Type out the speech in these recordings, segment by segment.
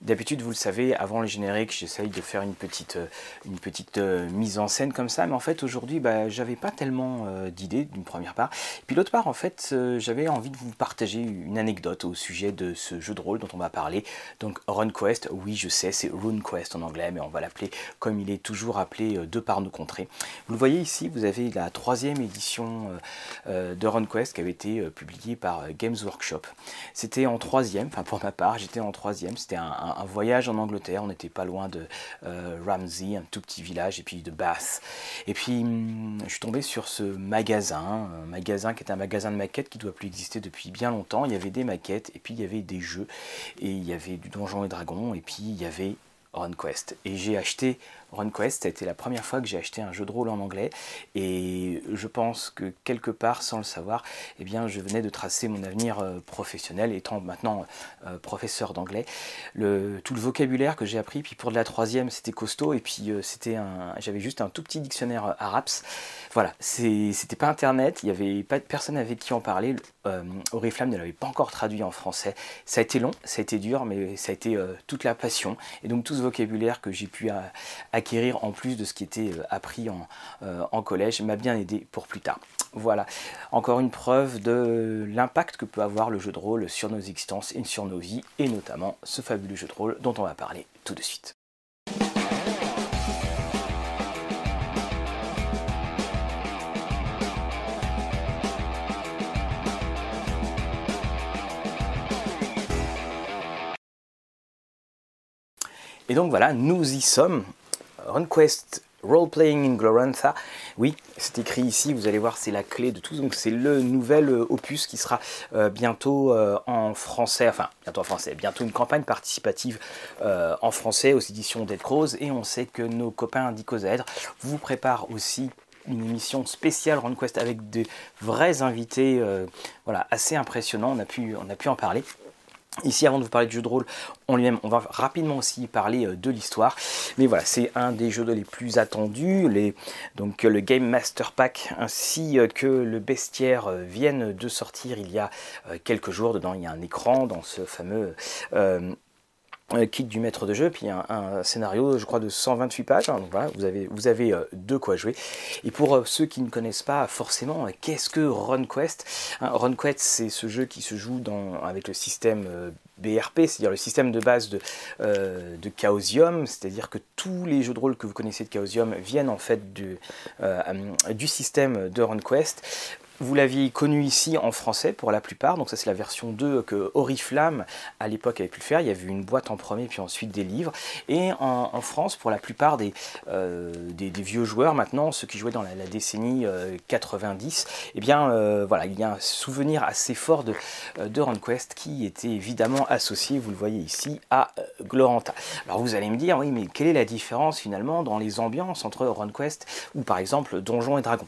D'habitude, vous le savez, avant les génériques, j'essaye de faire une petite, euh, une petite euh, mise en scène comme ça, mais en fait aujourd'hui, bah, j'avais pas tellement euh, d'idées d'une première part. Et puis l'autre part, en fait, j'avais envie de vous partager une anecdote au sujet de ce jeu de rôle dont on va parler. Donc RunQuest, oui, je sais, c'est RuneQuest en anglais, mais on va l'appeler comme il est toujours appelé de par nos contrées. Vous le voyez ici, vous avez la troisième édition de RunQuest qui avait été publiée par Games Workshop. C'était en troisième, enfin pour ma part, j'étais en troisième. C'était un, voyage en Angleterre. On n'était pas loin de euh, Ramsey, un tout petit village, et puis de Bath. Et puis, hum, je suis tombé sur ce magasin, un magasin qui est un magasin de maquettes qui doit plus exister depuis bien longtemps. Il y avait des maquettes, et puis il y avait des jeux, et il y avait du Donjon et Dragon, et puis il y avait RunQuest. Et j'ai acheté RunQuest, ça a été la première fois que j'ai acheté un jeu de rôle en anglais et je pense que quelque part, sans le savoir, eh bien, je venais de tracer mon avenir euh, professionnel, étant maintenant euh, professeur d'anglais. Tout le vocabulaire que j'ai appris, puis pour de la troisième, c'était costaud et puis euh, c'était un, j'avais juste un tout petit dictionnaire arabe. Voilà, c'était pas internet, il y avait pas de personne avec qui en parler. Oriflamme ne l'avait pas encore traduit en français. Ça a été long, ça a été dur, mais ça a été toute la passion. Et donc tout ce vocabulaire que j'ai pu acquérir en plus de ce qui était euh, appris euh, en, collège m'a bien aidé pour plus tard. Voilà, encore une preuve de l'impact que peut avoir le jeu de rôle sur nos existences et sur nos vies, et notamment ce fabuleux jeu de rôle dont on va parler tout de suite. Et donc voilà, nous y sommes. RunQuest Role Playing in Glorantha. Oui, c'est écrit ici, vous allez voir, c'est la clé de tout. Donc c'est le nouvel euh, opus qui sera euh, bientôt euh, en français, enfin bientôt en français, bientôt une campagne participative en français aux éditions Dead Crows. Et on sait que nos copains d'Icosaèdre vous préparent aussi une émission spéciale RunQuest avec de vrais invités voilà, assez impressionnants. On pu, on a pu en parler. Ici, avant de vous parler du jeu de rôle on va rapidement aussi parler euh, de l'histoire. Mais voilà, c'est un des jeux les plus attendus. Donc le Game Master Pack ainsi euh, que le bestiaire euh, viennent de sortir il y a quelques jours. Dedans, il y a un écran dans ce fameux kit du maître de jeu, puis un, scénario, je crois, de 128 pages. Hein, donc voilà, vous avez, vous avez euh, de quoi jouer. Et pour euh, ceux qui ne connaissent pas forcément, euh, qu'est-ce que RunQuest hein, RunQuest, c'est ce jeu qui se joue avec le système BRP, c'est-à-dire le système de base de, de Chaosium, c'est-à-dire que tous les jeux de rôle que vous connaissez de Chaosium viennent en fait du, du système de RunQuest. Vous l'aviez connu ici en français pour la plupart, donc ça c'est la version 2 que Oriflamme à l'époque avait pu le faire. Il y avait une boîte en premier puis ensuite des livres. Et en, France, pour la plupart euh, des, vieux joueurs maintenant, ceux qui jouaient dans la, décennie 90, euh, eh bien euh, voilà, il y a un souvenir assez fort de, de RunQuest qui était évidemment associé, vous le voyez ici, à Gloranta. Alors vous allez me dire, oui mais quelle est la différence finalement dans les ambiances entre RunQuest ou par exemple Donjons et Dragons?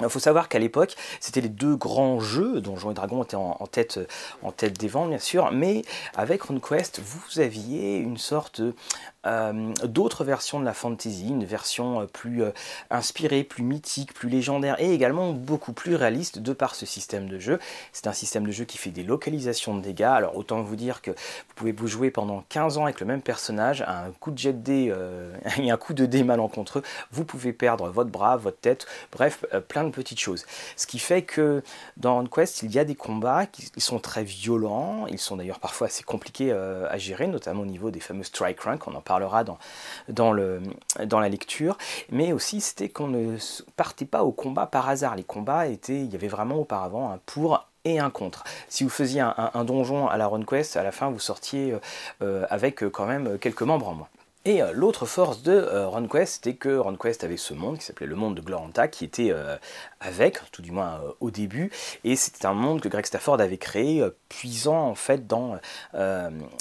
Il faut savoir qu'à l'époque, c'était les deux grands jeux, Donjons et Dragons étaient en, tête, en tête des ventes bien sûr, mais avec RunQuest, vous aviez une sorte euh, d'autres versions de la fantasy, une version euh, plus euh, inspirée, plus mythique, plus légendaire et également beaucoup plus réaliste de par ce système de jeu. C'est un système de jeu qui fait des localisations de dégâts, alors autant vous dire que vous pouvez vous jouer pendant 15 ans avec le même personnage, un coup de jet de dé et un coup de dé malencontreux, vous pouvez perdre votre bras, votre tête, bref, plein de petites choses. Ce qui fait que dans Quest, il y a des combats qui sont très violents, ils sont d'ailleurs parfois assez compliqués à gérer, notamment au niveau des fameux strike rank, on en parle parlera dans, le, dans la lecture, mais aussi c'était qu'on ne partait pas au combat par hasard. Les combats étaient, il y avait vraiment auparavant un pour et un contre. Si vous faisiez un, donjon à la RunQuest, à la fin vous sortiez euh, euh, avec euh, quand même quelques membres en moins. Et euh, l'autre force de euh, RunQuest, c'était que RunQuest avait ce monde qui s'appelait le monde de Gloranta, qui était euh, avec, tout du moins au début, et c'était un monde que Greg Stafford avait créé, puisant en fait dans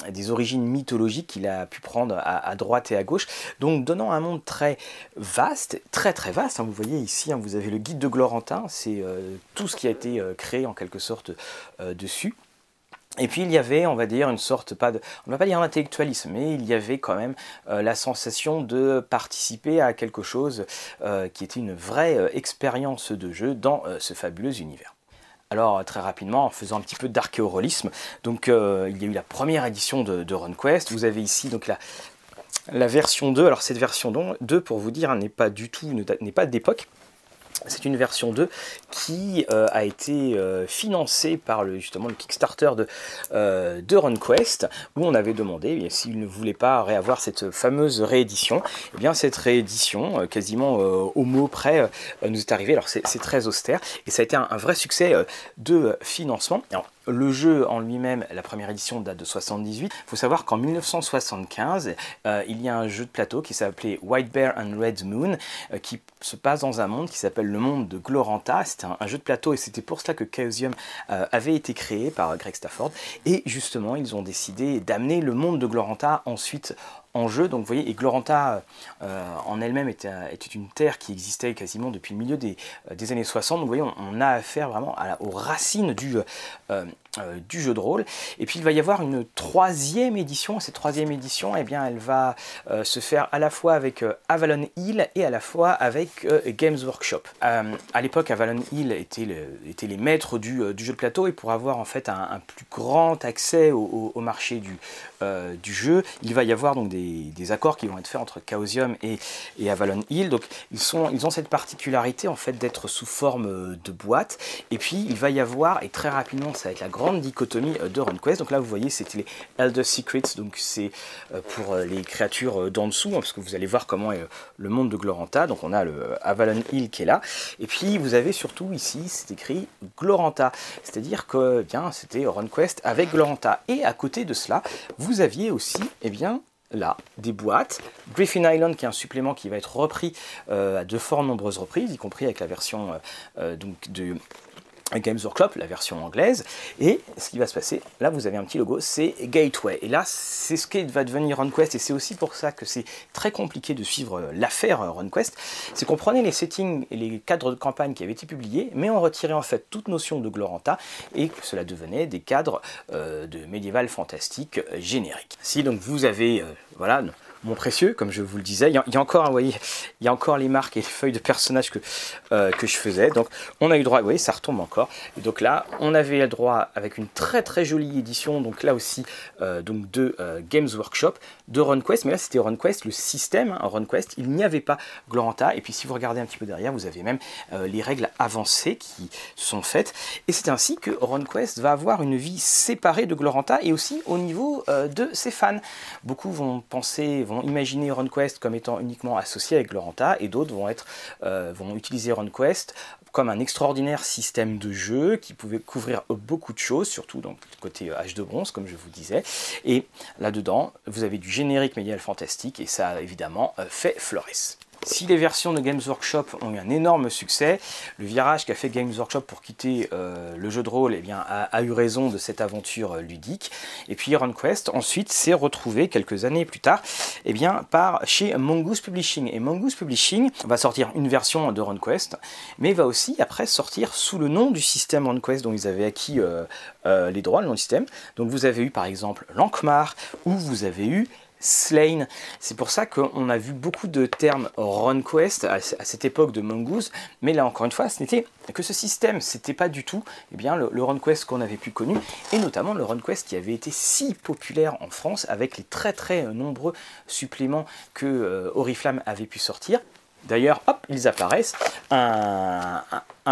des origines mythologiques qu'il a pu prendre à, droite et à gauche, donc donnant un monde très vaste, très très vaste. Hein. vous voyez ici, hein, vous avez le guide de Glorantin, c'est tout ce qui a été créé en quelque sorte dessus. Et puis il y avait, on va dire, une sorte, pas de, on ne va pas dire intellectualisme, mais il y avait quand même euh, la sensation de participer à quelque chose euh, qui était une vraie euh, expérience de jeu dans ce fabuleux univers. alors très rapidement en faisant un petit peu d'archéorelisme. Donc il y a eu la première édition de, de RunQuest. Vous avez ici donc la, la version 2. Alors cette version 2, pour vous dire, n'est pas du tout, n'est pas d'époque. C'est une version 2 qui euh, a été euh, financée par le, justement le Kickstarter de, euh, de RunQuest, où on avait demandé eh s'il ne voulait pas réavoir cette fameuse réédition. Eh bien cette réédition, quasiment au mot près, nous est arrivée. Alors c'est très austère et ça a été un, vrai succès de financement. Le jeu en lui-même, la première édition date de 78. Il faut savoir qu'en 1975, euh, il y a un jeu de plateau qui s'appelait White Bear and Red Moon, euh, qui se passe dans un monde qui s'appelle le monde de Gloranta. C'était un, jeu de plateau et c'était pour cela que Chaosium euh, avait été créé par Greg Stafford. Et justement, ils ont décidé d'amener le monde de Gloranta ensuite en jeu. Donc vous voyez, et Gloranta en elle-même était, une terre qui existait quasiment depuis le milieu des, années 60. Donc vous voyez, on, a affaire vraiment aux racines du, euh, du jeu de rôle. Et puis il va y avoir une troisième édition. Cette troisième édition, eh bien, elle va euh, se faire à la fois avec euh, Avalon Hill et à la fois avec Games Workshop. à l'époque, Avalon Hill était, les maîtres du, jeu de plateau et pour avoir en fait un, plus grand accès au, marché du, du, jeu, il va y avoir donc des, accords qui vont être faits entre Chaosium et, et Avalon Hill. Donc ils, sont, ils ont cette particularité en fait d'être sous forme de boîte. Et puis il va y avoir, et très rapidement, ça va être la grande dichotomie euh, de RunQuest. Donc là, vous voyez, c'était les Elder Secrets, donc c'est euh, pour euh, les créatures d'en dessous, hein, parce que vous allez voir comment est le monde de Gloranta. Donc on a le Avalon Hill qui est là. Et puis vous avez surtout ici, c'est écrit Gloranta. C'est-à-dire que bien, c'était RunQuest avec Gloranta. Et à côté de cela, vous aviez aussi, eh bien, là des boîtes. Griffin Island qui est un supplément qui va être repris à de fort nombreuses reprises, y compris avec la version donc de Games Workshop, la version anglaise. Et ce qui va se passer, là vous avez un petit logo, c'est Gateway. Et là, c'est ce qui va devenir RunQuest. Et c'est aussi pour ça que c'est très compliqué de suivre l'affaire RunQuest. C'est qu'on prenait les settings et les cadres de campagne qui avaient été publiés, mais on retirait en fait toute notion de Gloranta et que cela devenait des cadres euh, de médiéval fantastique génériques. Si donc vous avez, euh, voilà, mon précieux, comme je vous le disais. Il y a, encore, vous voyez, il encore les marques et les feuilles de personnages que, euh, que je faisais. Donc, on a eu droit, vous voyez, ça retombe encore. Donc là, on avait le droit avec une très très jolie édition, donc là aussi, euh, donc de euh, Games Workshop, de RunQuest. Mais là, c'était RunQuest, le système hein, RunQuest. Il n'y avait pas Gloranta. Et puis, si vous regardez un petit peu derrière, vous avez même les règles avancées qui sont faites. Et c'est ainsi que RunQuest va avoir une vie séparée de Gloranta et aussi au niveau de ses fans. Beaucoup vont penser, vont imaginer RunQuest comme étant uniquement associé avec Gloranta et d'autres vont, être, euh, vont utiliser RunQuest comme un extraordinaire système de jeu qui pouvait couvrir beaucoup de choses, surtout le côté âge de bronze, comme je vous disais. Et là-dedans, vous avez du générique médial fantastique et ça évidemment euh, fait florès. Si les versions de Games Workshop ont eu un énorme succès, le virage qu'a fait Games Workshop pour quitter euh, le jeu de rôle eh a, eu raison de cette aventure euh, ludique. Et puis RunQuest ensuite s'est retrouvé quelques années plus tard eh bien, par chez Mongoose Publishing. Et Mongoose Publishing va sortir une version de RunQuest, mais va aussi après sortir sous le nom du système RunQuest dont ils avaient acquis euh, les droits, le nom du système. Donc vous avez eu par exemple Lankmar, ou vous avez eu Slain. C'est pour ça qu'on a vu beaucoup de termes RunQuest à, cette époque de Mongoose, mais là encore une fois, ce n'était que ce système, c'était pas du tout eh bien, le, RunQuest qu'on avait pu connu, et notamment le RunQuest qui avait été si populaire en France avec les très très nombreux suppléments que euh, Oriflamme avait pu sortir. D'ailleurs, hop, ils apparaissent.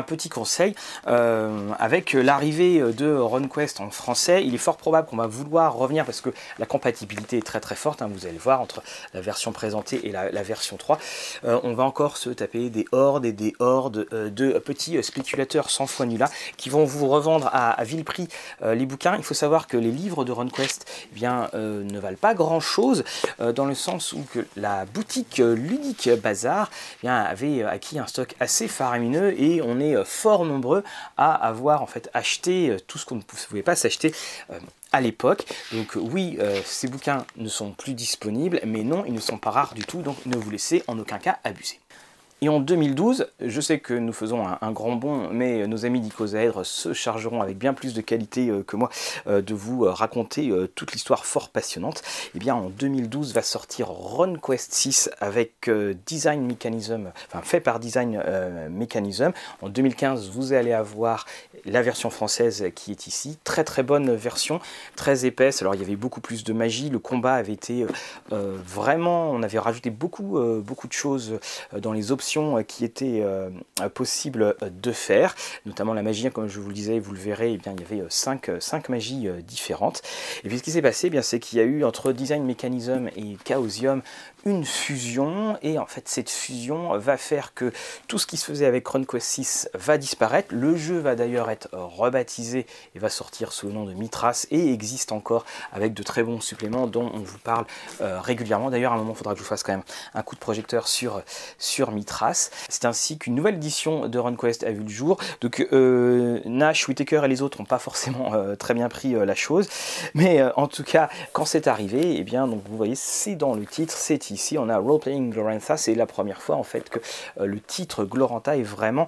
Petit conseil, euh, avec l'arrivée de RunQuest en français, il est fort probable qu'on va vouloir revenir parce que la compatibilité est très très forte, hein, vous allez le voir, entre la version présentée et la, version 3. Euh, on va encore se taper des hordes et des hordes euh, de petits spéculateurs sans foi nulla qui vont vous revendre à, vil prix les bouquins. Il faut savoir que les livres de RunQuest eh bien, ne valent pas grand chose dans le sens où que la boutique ludique Bazar eh bien, avait acquis un stock assez faramineux et on est euh, fort nombreux à avoir en fait acheté euh, tout ce qu'on ne pouvait pas s'acheter euh, à l'époque. Donc oui, ces bouquins ne sont plus disponibles, mais non, ils ne sont pas rares du tout, donc ne vous laissez en aucun cas abuser. Et en 2012, je sais que nous faisons un, grand bond, mais nos amis d'Icosaèdre se chargeront avec bien plus de qualité euh, que moi euh, de vous euh, raconter toute l'histoire fort passionnante. Et eh bien en 2012 va sortir RunQuest 6 avec Design Mechanism, enfin fait par Design Mechanism. En 2015, vous allez avoir la version française qui est ici. Très très bonne version, très épaisse. Alors il y avait beaucoup plus de magie. Le combat avait été vraiment, on avait rajouté beaucoup, beaucoup de choses dans les options euh, qui étaient euh, possibles de faire, notamment la magie, comme je vous le disais, vous le verrez, eh il y avait 5, euh, cinq magies différentes. Et puis ce qui s'est passé, eh c'est qu'il y a eu entre Design Mechanism et Chaosium une fusion et en fait cette fusion va faire que tout ce qui se faisait avec RunQuest 6 va disparaître. Le jeu va d'ailleurs rebaptisé et va sortir sous le nom de Mitras et existe encore avec de très bons suppléments dont on vous parle régulièrement. D'ailleurs à un moment il faudra que je vous fasse quand même un coup de projecteur sur, sur Mitras c'est ainsi qu'une nouvelle édition de RunQuest a vu le jour. Donc euh, Nash, Whitaker et les autres n'ont pas forcément euh, très bien pris euh, la chose. Mais en tout cas, quand c'est arrivé, et eh bien, donc vous voyez, c'est dans le titre, c'est ici. On a Role Playing Glorantha. C'est la première fois en fait que le titre Glorantha est vraiment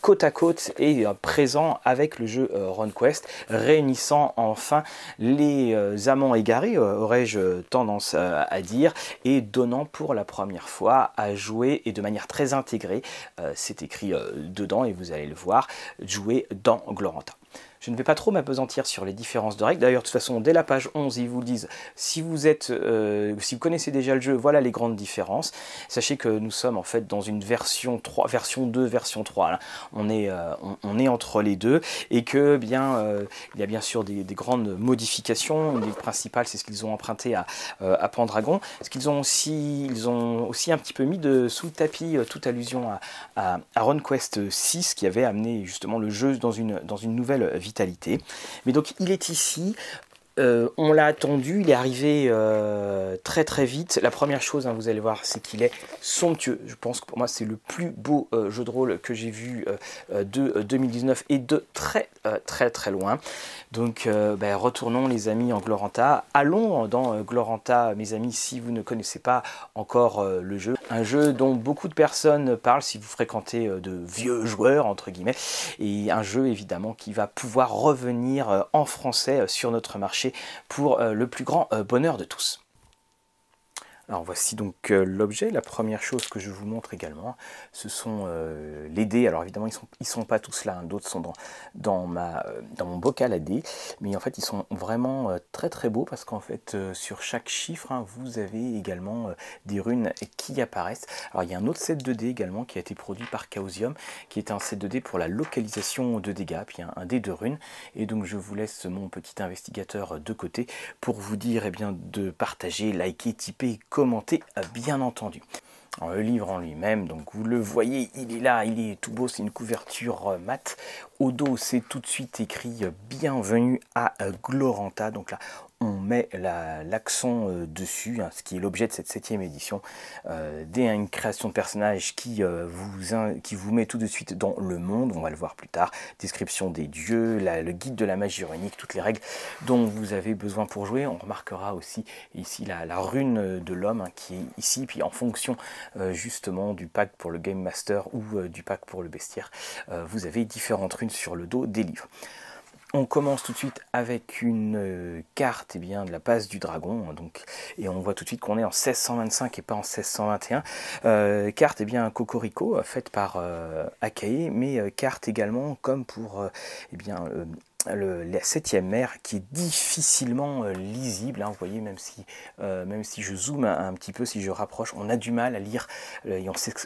côte à côte et présent avec le jeu RunQuest, réunissant enfin les amants égarés, aurais-je tendance à dire, et donnant pour la première fois à jouer et de manière très intégrée, euh, c'est écrit euh, dedans et vous allez le voir, jouer dans Gloranta. Je ne vais pas trop m'apesantir sur les différences de règles. D'ailleurs, de toute façon, dès la page 11, ils vous disent si vous êtes, euh, si vous connaissez déjà le jeu, voilà les grandes différences. Sachez que nous sommes en fait dans une version 3, version 2, version 3. On, est, euh, on, est entre les deux et que bien, euh, il y a bien sûr des, grandes modifications. Une des principales, c'est ce qu'ils ont emprunté à, à Pendragon. Ce qu'ils ont aussi, ils ont aussi un petit peu mis de sous le tapis toute allusion à, à, à RunQuest 6 qui avait amené justement le jeu dans une, dans une nouvelle vitalité. Mais donc il est ici, euh, on l'a attendu, il est arrivé euh, très très vite. La première chose, hein, vous allez voir, c'est qu'il est somptueux. Je pense que pour moi, c'est le plus beau euh, jeu de rôle que j'ai vu de 2019 et de très très très loin. Donc, ben, retournons les amis en Gloranta. Allons dans Gloranta, mes amis, si vous ne connaissez pas encore le jeu. Un jeu dont beaucoup de personnes parlent si vous fréquentez de vieux joueurs, entre guillemets. Et un jeu évidemment qui va pouvoir revenir en français sur notre marché pour euh, le plus grand euh, bonheur de tous. Alors voici donc euh, l'objet. La première chose que je vous montre également, ce sont euh, les dés. Alors évidemment, ils ne sont, pas tous là. Hein. D'autres sont dans, dans, ma, euh, dans mon bocal à dés. Mais en fait, ils sont vraiment très très beaux parce qu'en fait, sur chaque chiffre, hein, vous avez également des runes qui apparaissent. Alors il y a un autre set de dés également qui a été produit par Chaosium, qui est un set de dés pour la localisation de dégâts. Puis un, un dé de runes. Et donc je vous laisse mon petit investigateur de côté pour vous dire eh bien, de partager, liker, typer, commenter bien entendu. le livre en lui-même, donc vous le voyez, il est là, il est tout beau, c'est une couverture euh, mate. Au dos, c'est tout de suite écrit euh, Bienvenue à euh, Gloranta. Donc là, on met l'accent euh, dessus, hein, ce qui est l'objet de cette septième édition, euh, une création de personnage qui, euh, vous, qui vous met tout de suite dans le monde, on va le voir plus tard, description des dieux, le guide de la magie ironique, toutes les règles dont vous avez besoin pour jouer. On remarquera aussi ici la, rune de l'homme hein, qui est ici, puis en fonction justement du pack pour le Game Master ou du pack pour le bestiaire, vous avez différentes runes sur le dos des livres. On commence tout de suite avec une euh, carte eh bien, de la passe du dragon, donc, et on voit tout de suite qu'on est en 1625 et pas en 1621. Euh, carte eh bien, Cocorico, faite par euh, mais carte également comme pour eh bien, la septième mer qui est difficilement euh, lisible. Hein, vous voyez, même si, euh, même si je zoome un, petit peu, si je rapproche, on a du mal à lire, euh,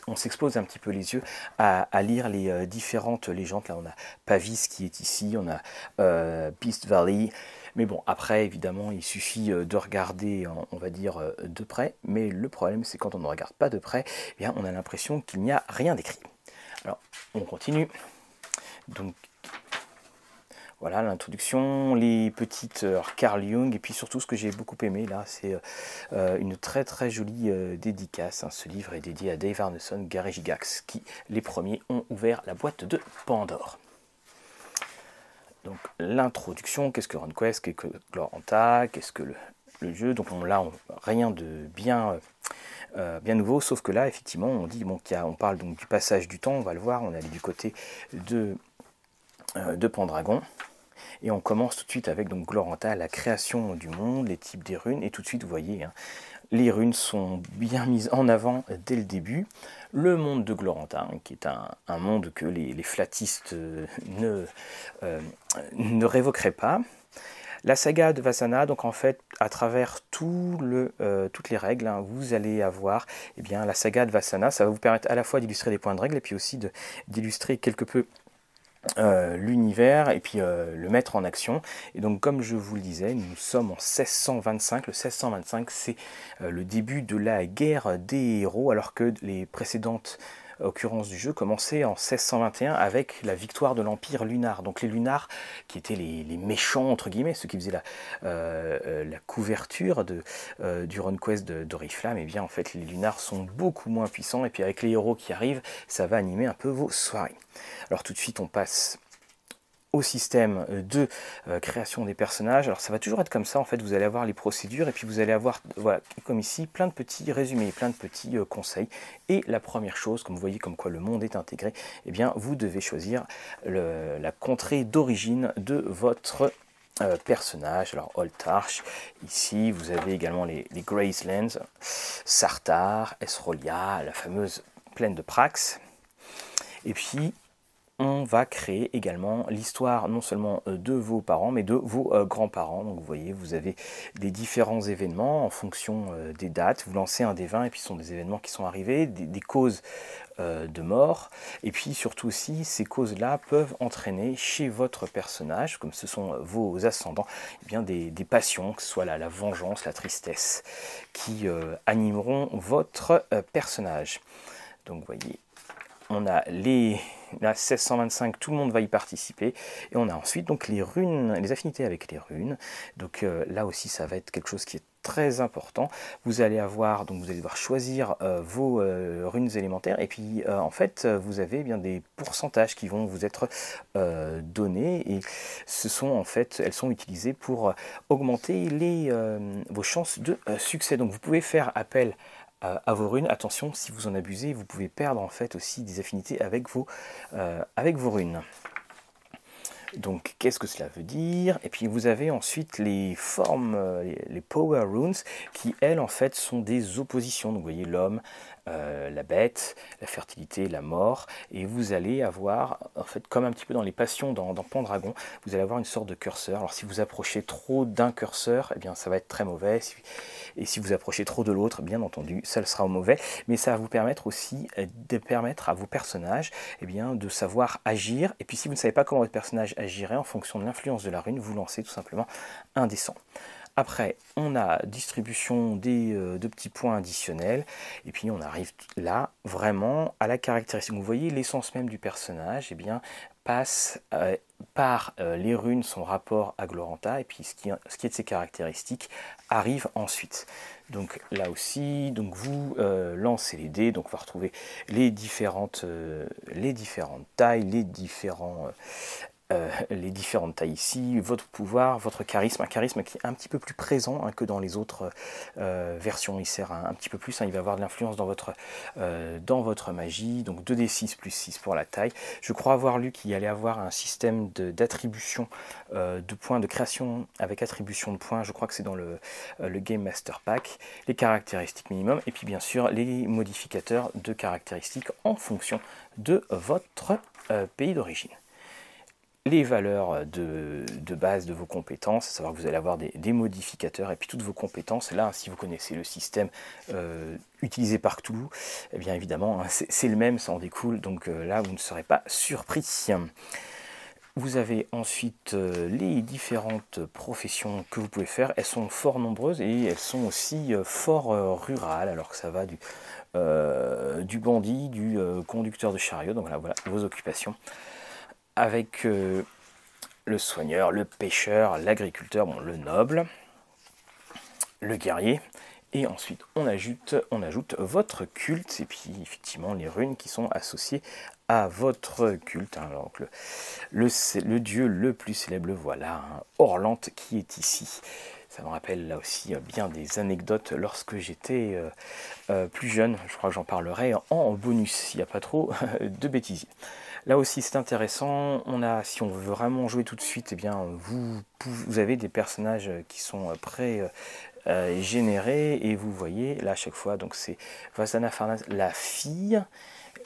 on s'expose un petit peu les yeux à, lire les différentes légendes. Là, on a Pavis qui est ici, on a Beast Valley. Mais bon, après, évidemment, il suffit de regarder, on va dire, de près. Mais le problème, c'est quand on ne regarde pas de près, eh bien, on a l'impression qu'il n'y a rien d'écrit. Alors, on continue. Donc, voilà l'introduction, les petites euh, Carl Jung, et puis surtout ce que j'ai beaucoup aimé là, c'est euh, une très très jolie euh, dédicace. Hein. Ce livre est dédié à Dave Arneson, Gary Gigax, qui les premiers ont ouvert la boîte de Pandore. Donc l'introduction, qu'est-ce que RunQuest, qu'est-ce que Gloranta, qu'est-ce que le, jeu? Donc on, là, rien de bien nouveau, sauf que là, effectivement, on dit bon, on parle donc du passage du temps, on va le voir, on est du côté de, de Pendragon. Et on commence tout de suite avec donc Gloranta, la création du monde, les types des runes, et tout de suite, vous voyez, hein, les runes sont bien mises en avant dès le début. Le monde de Gloranta, hein, qui est un, monde que les, flatistes euh, ne, euh, ne révoqueraient pas. La saga de Vasana, donc en fait, à travers euh, toutes les règles, hein, vous allez avoir eh bien, la saga de Vasana. Ça va vous permettre à la fois d'illustrer des points de règle et puis aussi d'illustrer quelque peu euh, l'univers et puis euh, le mettre en action. Et donc comme je vous le disais, nous sommes en 1625. Le 1625 c'est euh, le début de la guerre des héros alors que les précédentes occurrence du jeu commençait en 1621 avec la victoire de l'Empire lunar. Donc les lunars, qui étaient les, méchants, entre guillemets, ceux qui faisaient la, euh, couverture de, euh, du RunQuest d'Oriflamme, et eh bien en fait les lunars sont beaucoup moins puissants. Et puis avec les héros qui arrivent, ça va animer un peu vos soirées. Alors tout de suite, on passe au système de euh, création des personnages. Alors ça va toujours être comme ça, en fait, vous allez avoir les procédures et puis vous allez avoir, voilà, comme ici, plein de petits résumés, plein de petits euh, conseils. Et la première chose, comme vous voyez comme quoi le monde est intégré, eh bien vous devez choisir la contrée d'origine de votre euh, personnage. Alors Oltarch, ici vous avez également les, les Gracelands, Sartar, Esrolia, la fameuse plaine de Prax. Et puis on va créer également l'histoire non seulement euh, de vos parents, mais de vos euh, grands-parents. Donc vous voyez, vous avez des différents événements en fonction euh, des dates. Vous lancez un des 20 et puis ce sont des événements qui sont arrivés, des, causes de mort. Et puis surtout aussi, ces causes-là peuvent entraîner chez votre personnage, comme ce sont vos ascendants, eh bien des, passions, que ce soit la, la vengeance, la tristesse, qui animeront votre personnage. Donc vous voyez, on a les là 1625 tout le monde va y participer. Et on a ensuite donc les runes les affinités avec les runes. Donc euh, là aussi ça va être quelque chose qui est très important. Vous allez avoir donc vous allez devoir choisir euh, vos euh, runes élémentaires. Et puis en fait vous avez bien des pourcentages qui vont vous être donnés. Et ce sont en fait elles sont utilisées pour augmenter vos chances de succès. Donc vous pouvez faire appel à, vos runes. Attention, si vous en abusez, vous pouvez perdre en fait aussi des affinités avec vos, euh, avec vos runes. Donc, qu'est-ce que cela veut dire? Et puis, vous avez ensuite les formes, euh, les Power Runes, qui, elles, en fait, sont des oppositions. Donc, vous voyez l'homme, euh, la bête, la fertilité, la mort, et vous allez avoir, en fait, comme un petit peu dans les passions dans, Pendragon, vous allez avoir une sorte de curseur. Alors si vous approchez trop d'un curseur, eh bien ça va être très mauvais, et si vous approchez trop de l'autre, bien entendu, ça sera mauvais, mais ça va vous permettre aussi euh, de permettre à vos personnages eh bien, de savoir agir, et puis si vous ne savez pas comment votre personnage agirait en fonction de l'influence de la rune, vous lancez tout simplement un dessin. Après, on a distribution des, euh, de petits points additionnels. Et puis, on arrive là vraiment à la caractéristique. Vous voyez, l'essence même du personnage eh bien, passe euh, par euh, les runes, son rapport à Gloranta. Et puis, ce qui, ce qui, est de ses caractéristiques arrive ensuite. Donc là aussi, donc vous lancez les dés, donc on va retrouver les différentes, les différentes tailles, les différents euh, les différentes tailles ici, votre pouvoir, votre charisme, un charisme qui est un petit peu plus présent hein, que dans les autres euh, versions, il sert un, petit peu plus, hein, il va avoir de l'influence dans, votre euh, dans votre magie, donc 2d6 plus 6 pour la taille. Je crois avoir lu qu'il allait avoir un système d'attribution de, points, de création avec attribution de points, je crois que c'est dans le, le Game Master Pack, les caractéristiques minimum, et puis bien sûr les modificateurs de caractéristiques en fonction de votre pays d'origine les valeurs de, base de vos compétences, à savoir que vous allez avoir des, modificateurs et puis toutes vos compétences. Là, si vous connaissez le système euh, utilisé par Cthulhu, eh bien évidemment, hein, c'est le même, ça en découle, donc euh, là, vous ne serez pas surpris. Vous avez ensuite euh, les différentes professions que vous pouvez faire. Elles sont fort nombreuses et elles sont aussi fort rurales, alors que ça va du, bandit, du conducteur de chariot. Donc voilà vos occupations avec euh, le soigneur, le pêcheur, l'agriculteur, bon, le noble, le guerrier. Et ensuite, on ajoute, on ajoute votre culte, et puis effectivement les runes qui sont associées à votre culte. Hein. Alors, le, dieu le plus célèbre, voilà, hein, Orlante qui est ici. Ça me rappelle là aussi bien des anecdotes lorsque j'étais plus jeune. Je crois que j'en parlerai en bonus s'il n'y a pas trop de bêtises. Là aussi c'est intéressant. On a, si on veut vraiment jouer tout de suite, eh bien vous, avez des personnages qui sont prêts euh, générés et vous voyez là à chaque fois donc c'est Vasana Farnas la fille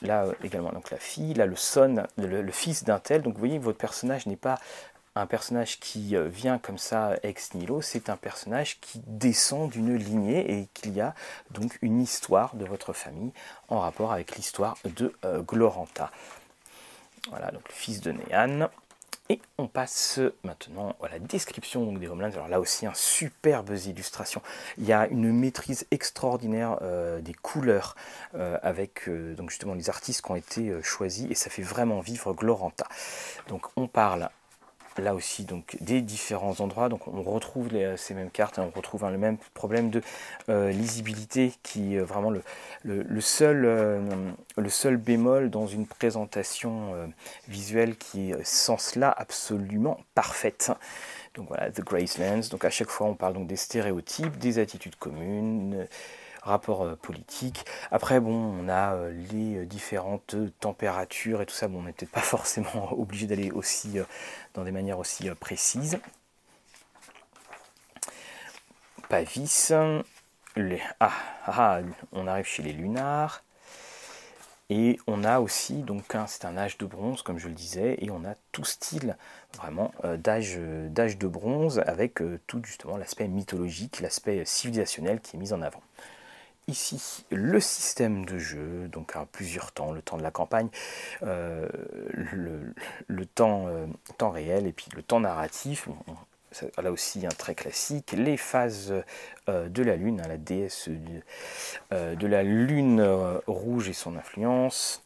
là également donc la fille là le son le, fils d'un tel donc vous voyez votre personnage n'est pas un personnage qui euh, vient comme ça ex nihilo, c'est un personnage qui descend d'une lignée et qu'il y a donc une histoire de votre famille en rapport avec l'histoire de euh, Gloranta. Voilà, donc le fils de Néan. Et on passe maintenant à la description des Homelands. Alors là aussi, un superbes illustrations. Il y a une maîtrise extraordinaire euh, des couleurs euh, avec euh, donc justement les artistes qui ont été choisis et ça fait vraiment vivre Gloranta. Donc on parle là aussi donc des différents endroits. Donc on retrouve ces mêmes cartes, on retrouve le même problème de euh, lisibilité qui est vraiment le, seul, euh, bémol dans une présentation euh, visuelle qui est sans cela absolument parfaite. Donc voilà, The Gracelands. Donc à chaque fois on parle donc des stéréotypes, des attitudes communes rapport euh, politique. Après, bon, on a euh, les euh, différentes températures et tout ça. On peut-être pas forcément obligé d'aller aussi dans des manières aussi précises. Pavis. Les, ah, ah, on arrive chez les lunars. Et on a aussi, donc c'est un âge de bronze, comme je le disais, et on a tout style vraiment d'âge de bronze avec tout justement l'aspect mythologique, l'aspect civilisationnel qui est mis en avant ici le système de jeu, donc à plusieurs temps, le temps de la campagne, euh, le, temps, euh, temps, réel et puis le temps narratif. Là aussi un très classique, les phases euh, de la lune, hein, la déesse de, la lune rouge et son influence,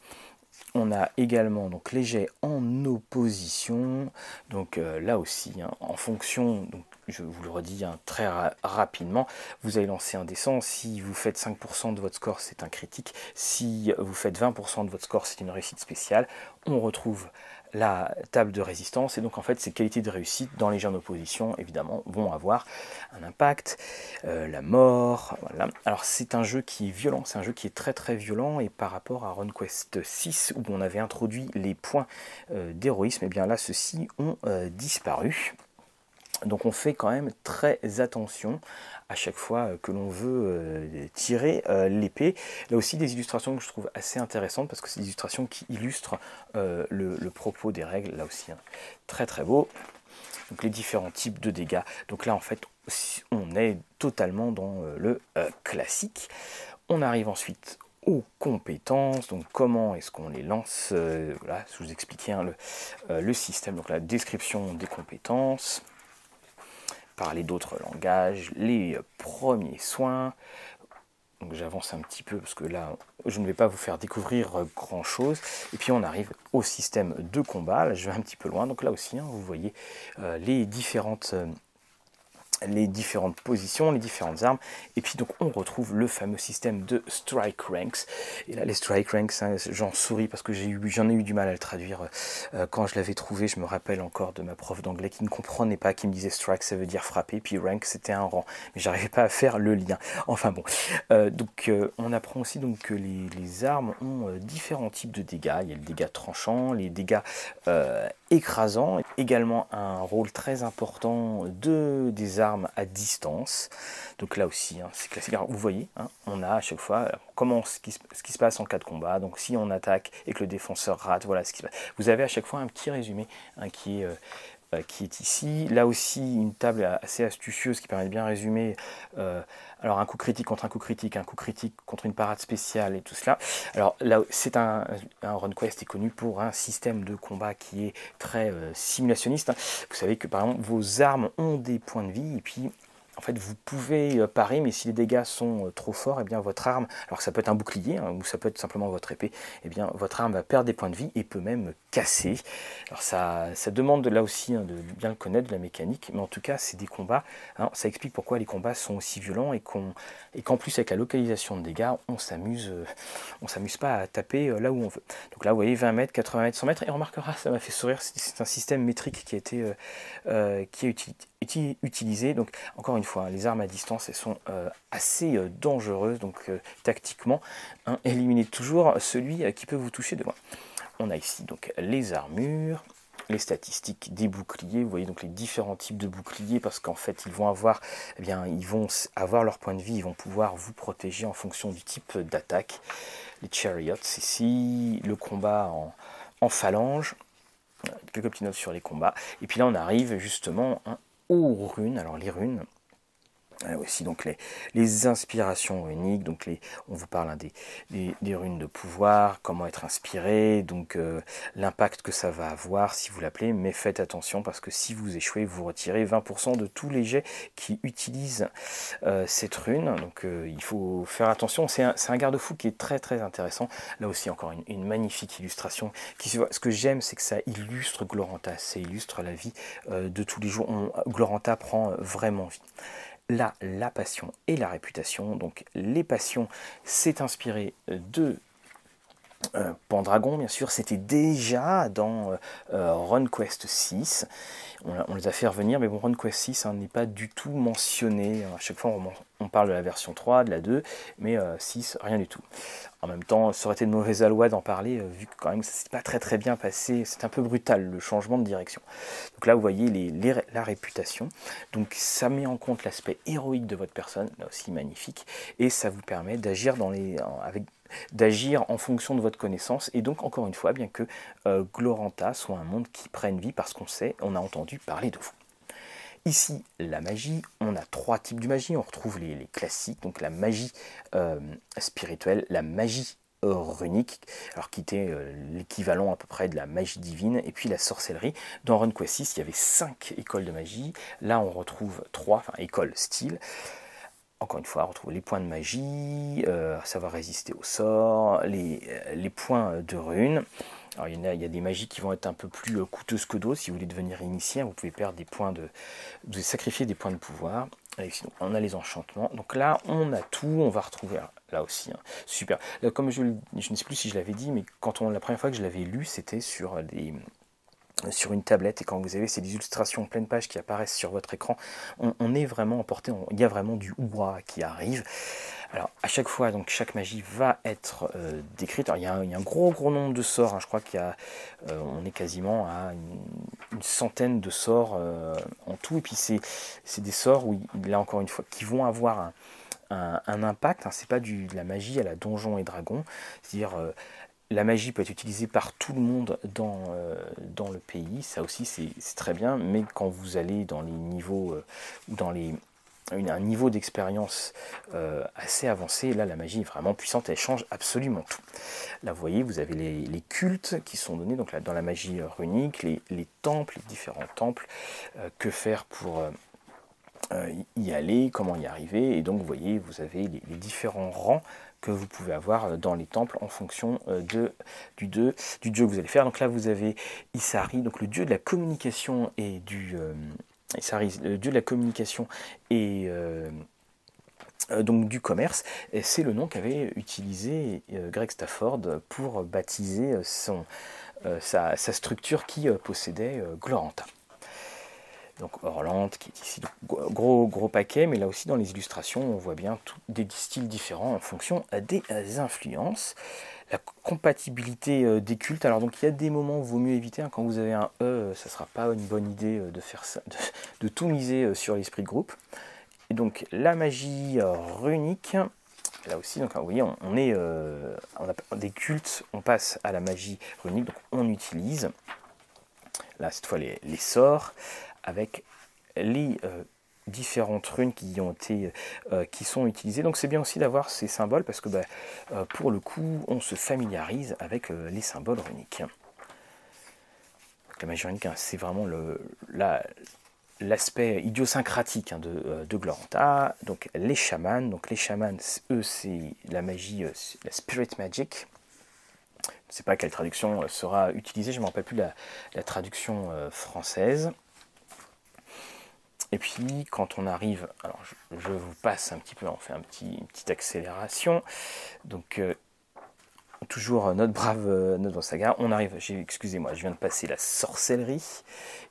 on a également donc les jets en opposition. Donc là aussi, hein, en fonction donc, je vous le redis hein, très rapidement, vous allez lancer un dessin. Si vous faites 5% de votre score, c'est un critique. Si vous faites 20% de votre score, c'est une réussite spéciale. On retrouve la table de résistance et donc en fait ces qualités de réussite dans les jeux en opposition évidemment vont avoir un impact euh, la mort voilà. alors c'est un jeu qui est violent c'est un jeu qui est très très violent et par rapport à RunQuest 6 où on avait introduit les points euh, d'héroïsme et eh bien là ceux-ci ont euh, disparu donc on fait quand même très attention à chaque fois que l'on veut euh, tirer euh, l'épée. Là aussi des illustrations que je trouve assez intéressantes parce que c'est des illustrations qui illustrent euh, le, propos des règles. Là aussi, hein. très très beau. Donc les différents types de dégâts. Donc là en fait on est totalement dans le classique. On arrive ensuite aux compétences, donc comment est-ce qu'on les lance, voilà, je vous expliquais hein, le système, donc la description des compétences, parler d'autres langages, les premiers soins. Donc j'avance un petit peu parce que là, je ne vais pas vous faire découvrir grand chose. Et puis on arrive au système de combat. Là, je vais un petit peu loin. Donc là aussi, hein, vous voyez euh, les différentes euh, les différentes positions, les différentes armes, et puis donc on retrouve le fameux système de strike ranks. Et là, les strike ranks, hein, j'en souris parce que j'en ai eu du mal à le traduire euh, quand je l'avais trouvé. Je me rappelle encore de ma prof d'anglais qui ne comprenait pas, qui me disait strike, ça veut dire frapper, puis rank, c'était un rang, mais j'arrivais pas à faire le lien. Enfin bon, euh, donc euh, on apprend aussi donc que les, les armes ont différents types de dégâts. Il y a le dégât tranchant, les dégâts écrasants, également un rôle très important de des armes à distance. Donc là aussi, hein, c'est classique. vous voyez, hein, on a à chaque fois comment ce qui, se passe en cas de combat. Donc si on attaque et que le défenseur rate, voilà ce qui se passe. Vous avez à chaque fois un petit résumé hein, qui est euh, qui est ici. Là aussi, une table assez astucieuse qui permet de bien résumer euh, alors un coup critique contre un coup critique, un coup critique contre une parade spéciale et tout cela. Alors là, c'est un, un RunQuest est connu pour un système de combat qui est très simulationniste. Vous savez que par exemple, vos armes ont des points de vie et puis en fait, vous pouvez euh, parer, mais si les dégâts sont euh, trop forts, eh bien votre arme, alors ça peut être un bouclier, hein, ou ça peut être simplement votre épée, et eh bien votre arme va perdre des points de vie et peut même casser. Alors ça, ça demande là aussi hein, de bien le connaître, de la mécanique, mais en tout cas, c'est des combats. Hein, ça explique pourquoi les combats sont aussi violents et qu'en plus avec la localisation de dégâts, on s'amuse, euh, on s'amuse pas à taper là où on veut. Donc là, vous voyez, 20 mètres, 80 mètres, 100 mètres, et on remarquera, ça m'a fait sourire, c'est un système métrique qui a été, qui est utiliser. Donc, encore une fois, les armes à distance, elles sont assez dangereuses. Donc, tactiquement, hein, éliminez toujours celui qui peut vous toucher de loin. On a ici donc les armures, les statistiques des boucliers. Vous voyez donc les différents types de boucliers parce qu'en fait ils vont avoir, eh leur point de vie, ils vont pouvoir vous protéger en fonction du type d'attaque. Les chariots ici, le combat en, en phalange, quelques petites notes sur les combats. Et puis là on arrive justement hein, aux runes. Alors les runes, aussi donc les, inspirations uniques, donc les, on vous parle hein, des, runes de pouvoir, comment être inspiré, donc euh, l'impact que ça va avoir si vous l'appelez, mais faites attention parce que si vous échouez, vous retirez 20% de tous les jets qui utilisent euh, cette rune, donc euh, il faut faire attention, c'est un, un garde-fou qui est très très intéressant, là aussi encore une, une magnifique illustration, qui, ce que j'aime c'est que ça illustre Gloranta, ça illustre la vie de tous les jours, on, Gloranta prend vraiment vie là la passion et la réputation. Donc les passions, c'est inspiré de euh, Pendragon, bien sûr, c'était déjà dans euh, Run Quest 6. On, les a fait revenir, mais bon, Run Quest 6 hein, n'est pas du tout mentionné. À chaque fois, on, parle de la version 3, de la 2, mais 6, euh, rien du tout. En même temps, ça aurait été de mauvaise aloi d'en parler, vu que quand même ça s'est pas très très bien passé. C'est un peu brutal le changement de direction. Donc là, vous voyez la réputation. Donc ça met en compte l'aspect héroïque de votre personne, là aussi magnifique, et ça vous permet d'agir dans les avec d'agir en fonction de votre connaissance. Et donc, encore une fois, bien que euh, Gloranta soit un monde qui prenne vie parce qu'on sait, on a entendu parler de vous. Ici, la magie, on a trois types de magie. On retrouve les, classiques, donc la magie euh, spirituelle, la magie runique, alors qui était euh, l'équivalent à peu près de la magie divine, et puis la sorcellerie. Dans RunQuest 6, il y avait cinq écoles de magie. Là, on retrouve trois, enfin écoles style encore une fois, retrouver les points de magie, euh, savoir résister au sort, les, euh, points de runes. Alors, il y, a, des magies qui vont être un peu plus euh, coûteuses que d'autres. Si vous voulez devenir initié, vous pouvez perdre des points de, vous sacrifier des points de pouvoir. on a les enchantements. Donc là, on a tout. On va retrouver là aussi. Hein. super. comme je, je ne sais plus si je l'avais dit, mais quand on la première fois que je l'avais lu, c'était sur des sur une tablette et quand vous avez ces illustrations pleine page qui apparaissent sur votre écran, on, est vraiment emporté, il y a vraiment du ouah qui arrive. Alors à chaque fois, donc chaque magie va être euh, décrite. Il, y a un, gros gros nombre de sorts. Hein. Je crois qu'il y a, euh, on est quasiment à une, centaine de sorts euh, en tout. Et puis c'est, des sorts où là encore une fois, qui vont avoir un, impact. Hein. C'est pas du, de la magie à la donjon et dragon. C'est-à-dire la magie peut être utilisée par tout le monde dans, euh, le pays, ça aussi c'est très bien, mais quand vous allez dans les niveaux, euh, dans les, un niveau d'expérience euh, assez avancé, là la magie est vraiment puissante, elle change absolument tout. Là vous voyez, vous avez les, cultes qui sont donnés donc là, dans la magie runique, les, les temples, les différents temples, que faire pour y aller, comment y arriver, et donc vous voyez, vous avez les différents rangs que vous pouvez avoir dans les temples en fonction euh, de, du, dieu, que vous allez faire. Donc là, vous avez Isari, donc le dieu de la communication et du... Euh, dieu de la communication et... Euh, donc du commerce, c'est le nom qu'avait utilisé Greg Stafford pour baptiser son, sa, sa, structure qui possédait Gloranta donc Orlante qui est ici, gros gros paquet, mais là aussi dans les illustrations on voit bien des styles différents en fonction des influences. La compatibilité euh, des cultes, alors donc il y a des moments où il vaut mieux éviter, hein. quand vous avez un E, ça ne sera pas une bonne idée euh, de faire ça, de, tout miser euh, sur l'esprit de groupe. Et donc la magie runique, là aussi, donc, vous voyez, on, est, des cultes, on passe à la magie runique, donc on utilise, là cette fois les sorts, avec les euh, différentes runes qui ont été euh, qui sont utilisées. Donc c'est bien aussi d'avoir ces symboles parce que bah, euh, pour le coup on se familiarise avec les symboles runiques. la magie runique, hein, c'est vraiment l'aspect idiosyncratique hein, de, de, Gloranta. Donc les chamans, donc les chamans, eux c'est la magie, la spirit magic. Je ne sais pas quelle traduction sera utilisée, je ne me rappelle plus la traduction française. Et puis quand on arrive, alors je, vous passe un petit peu, on fait une petite accélération. Donc euh, toujours notre brave euh, notre saga, on arrive, excusez-moi, je viens de passer la sorcellerie.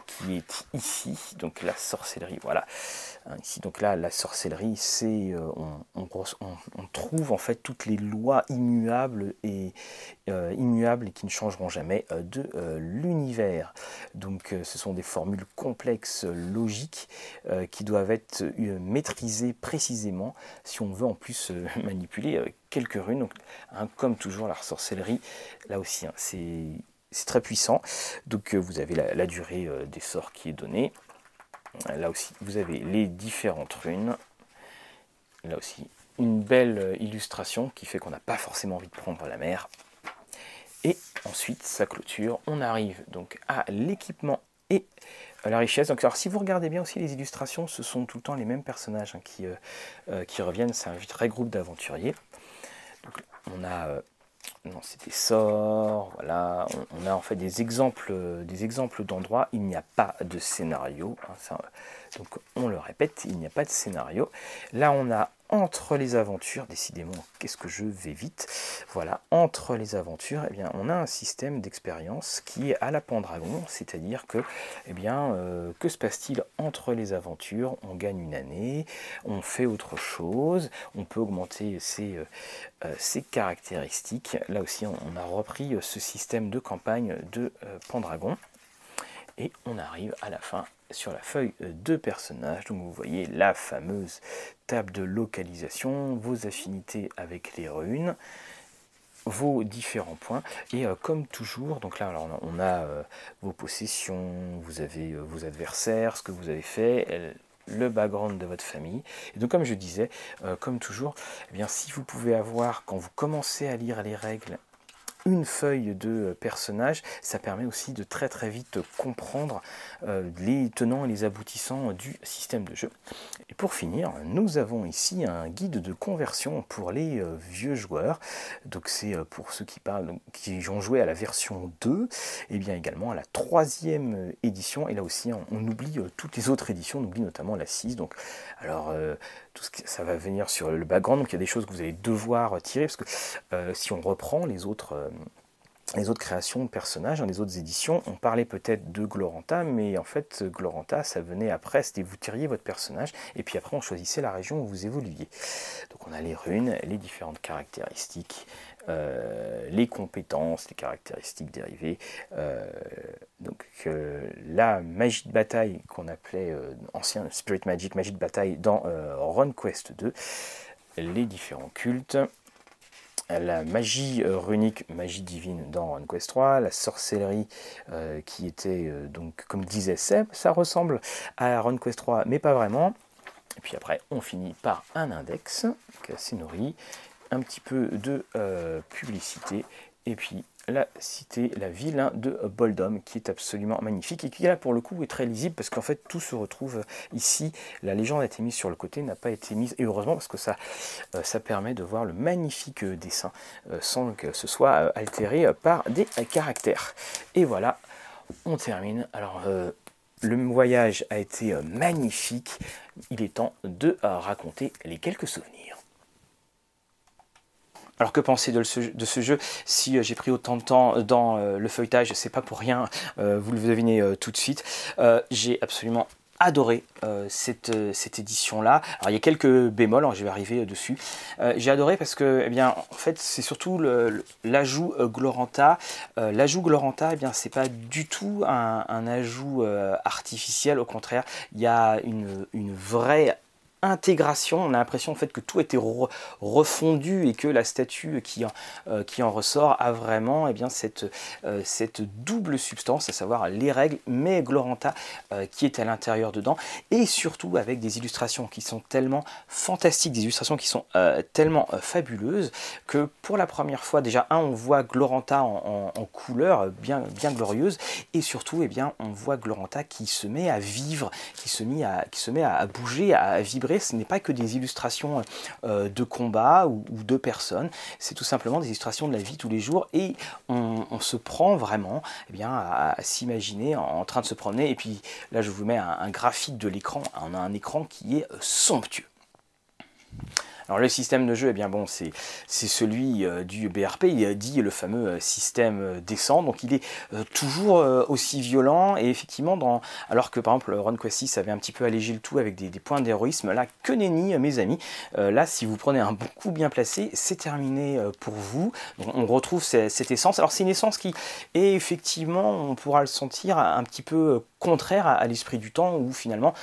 Qui est ici, donc la sorcellerie, voilà. Hein, ici, donc là, la sorcellerie, c'est euh, on, trouve en fait toutes les lois immuables et euh, immuables et qui ne changeront jamais euh, de l'univers. Donc, ce sont des formules complexes, logiques, qui doivent être maîtrisées précisément si on veut en plus manipuler quelques runes. Donc, hein, comme toujours, la sorcellerie, là aussi, hein, c'est très puissant. Donc, vous avez la durée des sorts qui est donnée. Là aussi, vous avez les différentes runes. Là aussi, une belle euh, illustration qui fait qu'on n'a pas forcément envie de prendre la mer. Et ensuite, sa clôture, on arrive donc à l'équipement et à la richesse. Donc, alors, si vous regardez bien aussi les illustrations, ce sont tout le temps les mêmes personnages hein, qui, euh, euh, qui reviennent. C'est un vrai groupe d'aventuriers. on a non, c'est des sorts, voilà. On, a en fait des exemples, d'endroits. Il n'y a pas de scénario. Hein, donc on le répète, il n'y a pas de scénario. Là, on a entre les aventures, décidément, qu'est-ce que je vais vite. Voilà, entre les aventures, eh bien, on a un système d'expérience qui est à la Pendragon, c'est-à-dire que, eh bien, euh, que se passe-t-il entre les aventures? On gagne une année, on fait autre chose, on peut augmenter ses, euh, euh, caractéristiques. Là aussi, on, a repris ce système de campagne de Pendragon. Et on arrive à la fin sur la feuille de personnage. Donc vous voyez la fameuse table de localisation, vos affinités avec les runes, vos différents points. Et euh, comme toujours, donc là alors, on a euh, vos possessions, vous avez euh, vos adversaires, ce que vous avez fait, le background de votre famille. Et donc comme je disais, comme toujours, eh bien, si vous pouvez avoir, quand vous commencez à lire les règles une feuille de personnage, ça permet aussi de très très vite comprendre euh, les tenants et les aboutissants du système de jeu. Et pour finir, nous avons ici un guide de conversion pour les euh, vieux joueurs. Donc c'est euh, pour ceux qui parlent, qui ont joué à la version 2, et bien également à la troisième édition. Et là aussi, on, oublie toutes les autres éditions, on oublie notamment la 6. Donc, alors, ce ça va venir sur le background. Donc il y a des choses que vous allez devoir tirer parce que si on reprend les autres les autres créations de personnages, dans les autres éditions, on parlait peut-être de Gloranta, mais en fait, Gloranta, ça venait après, c'était vous tiriez votre personnage, et puis après, on choisissait la région où vous évoluiez. Donc on a les runes, les différentes caractéristiques, euh, les compétences, les caractéristiques dérivées. Euh, donc euh, la magie de bataille qu'on appelait ancien Spirit Magic, magie de bataille dans RunQuest 2, les différents cultes, la magie runique, magie divine dans Quest 3, la sorcellerie qui était donc comme disait Seb, ça ressemble à Quest 3 mais pas vraiment. Et puis après on finit par un index est assez nourri, un petit peu de publicité et puis la cité, la ville hein, de Boldom, qui est absolument magnifique et qui là pour le coup est très lisible parce qu'en fait tout se retrouve ici. La légende a été mise sur le côté, n'a pas été mise, et heureusement parce que ça, euh, ça permet de voir le magnifique euh, dessin euh, sans que ce soit altéré par des caractères. Et voilà, on termine. Alors le voyage a été magnifique, il est temps de raconter les quelques souvenirs. Alors que penser de ce, jeu Si euh, j'ai pris autant de temps dans euh, le feuilletage, c'est pas pour rien, euh, vous le devinez tout de suite. j'ai absolument adoré cette, édition-là. Alors il y a quelques bémols, hein, je vais arriver dessus. j'ai adoré parce que, eh bien, en fait, c'est surtout l'ajout Gloranta. l'ajout Gloranta, eh bien, c'est pas du tout un, ajout artificiel. Au contraire, il y a une vraie intégration, on a l'impression en fait que tout a été refondu et que la statue qui en, euh, qui en ressort a vraiment eh bien, cette, euh, cette double substance, à savoir les règles, mais Gloranta euh, qui est à l'intérieur dedans, et surtout avec des illustrations qui sont tellement fantastiques, des illustrations qui sont tellement fabuleuses, que pour la première fois, déjà, un, on voit Gloranta en, couleur bien, bien glorieuse, et surtout, eh bien, on voit Gloranta qui se met à vivre, qui se met à, qui se met à bouger, à vibrer ce n'est pas que des illustrations euh, de combat ou, de personnes, c'est tout simplement des illustrations de la vie tous les jours et on, se prend vraiment eh à, s'imaginer en, train de se promener. Et puis là, je vous mets un, graphique de l'écran. On a un écran qui est euh, somptueux. Alors le système de jeu, eh bien bon, c'est celui du BRP, il dit le fameux système descend, donc il est toujours aussi violent et effectivement, dans, alors que par exemple Ron Quest 6 avait un petit peu allégé le tout avec des, points d'héroïsme, là que nenni mes amis, là si vous prenez un bon coup bien placé, c'est terminé pour vous. On retrouve cette essence. Alors c'est une essence qui est effectivement, on pourra le sentir, un petit peu contraire à, l'esprit du temps où finalement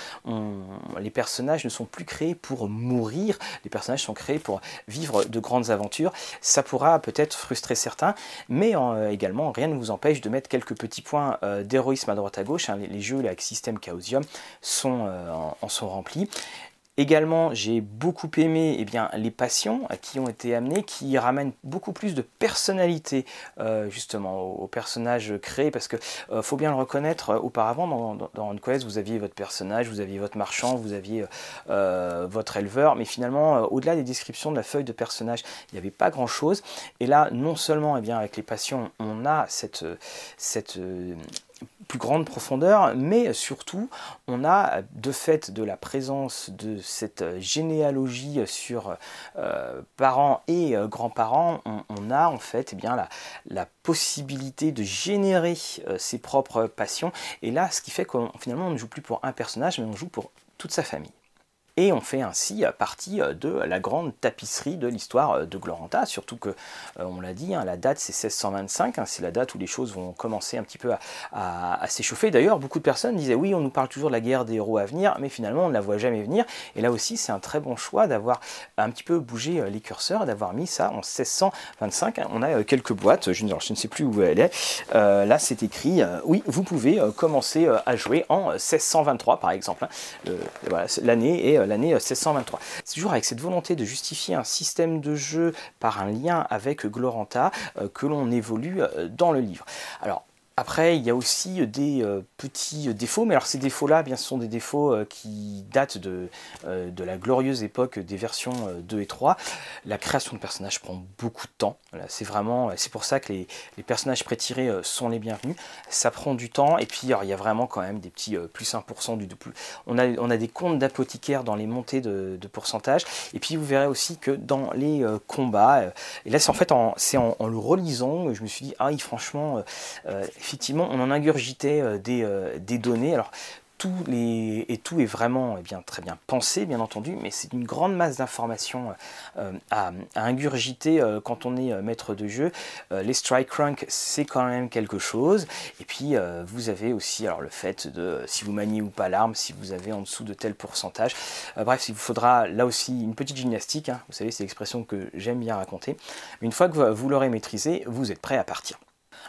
les personnages ne sont plus créés pour mourir, les personnages sont créés pour vivre de grandes aventures. Ça pourra peut-être frustrer certains, mais euh, également rien ne vous empêche de mettre quelques petits points euh, d'héroïsme à droite à gauche. Hein. les, jeux avec système Chaosium euh, en sont remplis. Également, j'ai beaucoup aimé eh bien, les passions qui ont été amenées, qui ramènent beaucoup plus de personnalité euh, justement aux, personnages créés, parce que euh, faut bien le reconnaître, euh, auparavant dans, dans, Quest, vous aviez votre personnage, vous aviez votre marchand, vous aviez votre éleveur, mais finalement, au-delà des descriptions de la feuille de personnage, il n'y avait pas grand-chose. Et là, non seulement eh bien, avec les passions, on a cette, cette plus grande profondeur, mais surtout on a de fait de la présence de cette généalogie sur euh, parents et euh, grands-parents, on, a en fait eh bien, la, possibilité de générer euh, ses propres passions, et là ce qui fait que finalement on ne joue plus pour un personnage, mais on joue pour toute sa famille. Et on fait ainsi partie euh, de la grande tapisserie de l'histoire euh, de Gloranta, surtout que, euh, on l'a dit, hein, la date c'est 1625, hein, c'est la date où les choses vont commencer un petit peu à, s'échauffer. D'ailleurs, beaucoup de personnes disaient oui, on nous parle toujours de la guerre des héros à venir, mais finalement on ne la voit jamais venir. Et là aussi, c'est un très bon choix d'avoir un petit peu bougé les curseurs, d'avoir mis ça en 1625. On a quelques boîtes, je, ne sais plus où elle est. là, c'est écrit, oui, vous pouvez commencer à jouer en 1623 par exemple. Hein. L'année est l'année 1623. Euh, C'est toujours avec cette volonté de justifier un système de jeu par un lien avec Gloranta euh, que l'on évolue euh, dans le livre. Alors, après, il y a aussi des euh, petits défauts, mais alors ces défauts-là, bien, ce sont des défauts euh, qui datent de, euh, de, la glorieuse époque des versions 2 et 3. La création de personnages prend beaucoup de temps. c'est vraiment, c'est pour ça que les, les personnages prétirés sont les bienvenus. Ça prend du temps, et puis il y a vraiment quand même des petits plus 1% du double. On a, on a des comptes d'apothicaires dans les montées de, de, pourcentage, et puis vous verrez aussi que dans les combats, et là c'est en fait c'est en, en, le relisant, je me suis dit, ah oui, franchement, effectivement, on en ingurgitait euh, des, euh, des données. Alors, tout et tout est vraiment eh bien, très bien pensé, bien entendu, mais c'est une grande masse d'informations euh, à, ingurgiter quand on est maître de jeu. les strike rank, c'est quand même quelque chose. Et puis, vous avez aussi alors, le fait de si vous maniez ou pas l'arme, si vous avez en dessous de tel pourcentage. bref, il vous faudra là aussi une petite gymnastique. Hein. Vous savez, c'est l'expression que j'aime bien raconter. Mais une fois que vous l'aurez maîtrisé, vous êtes prêt à partir.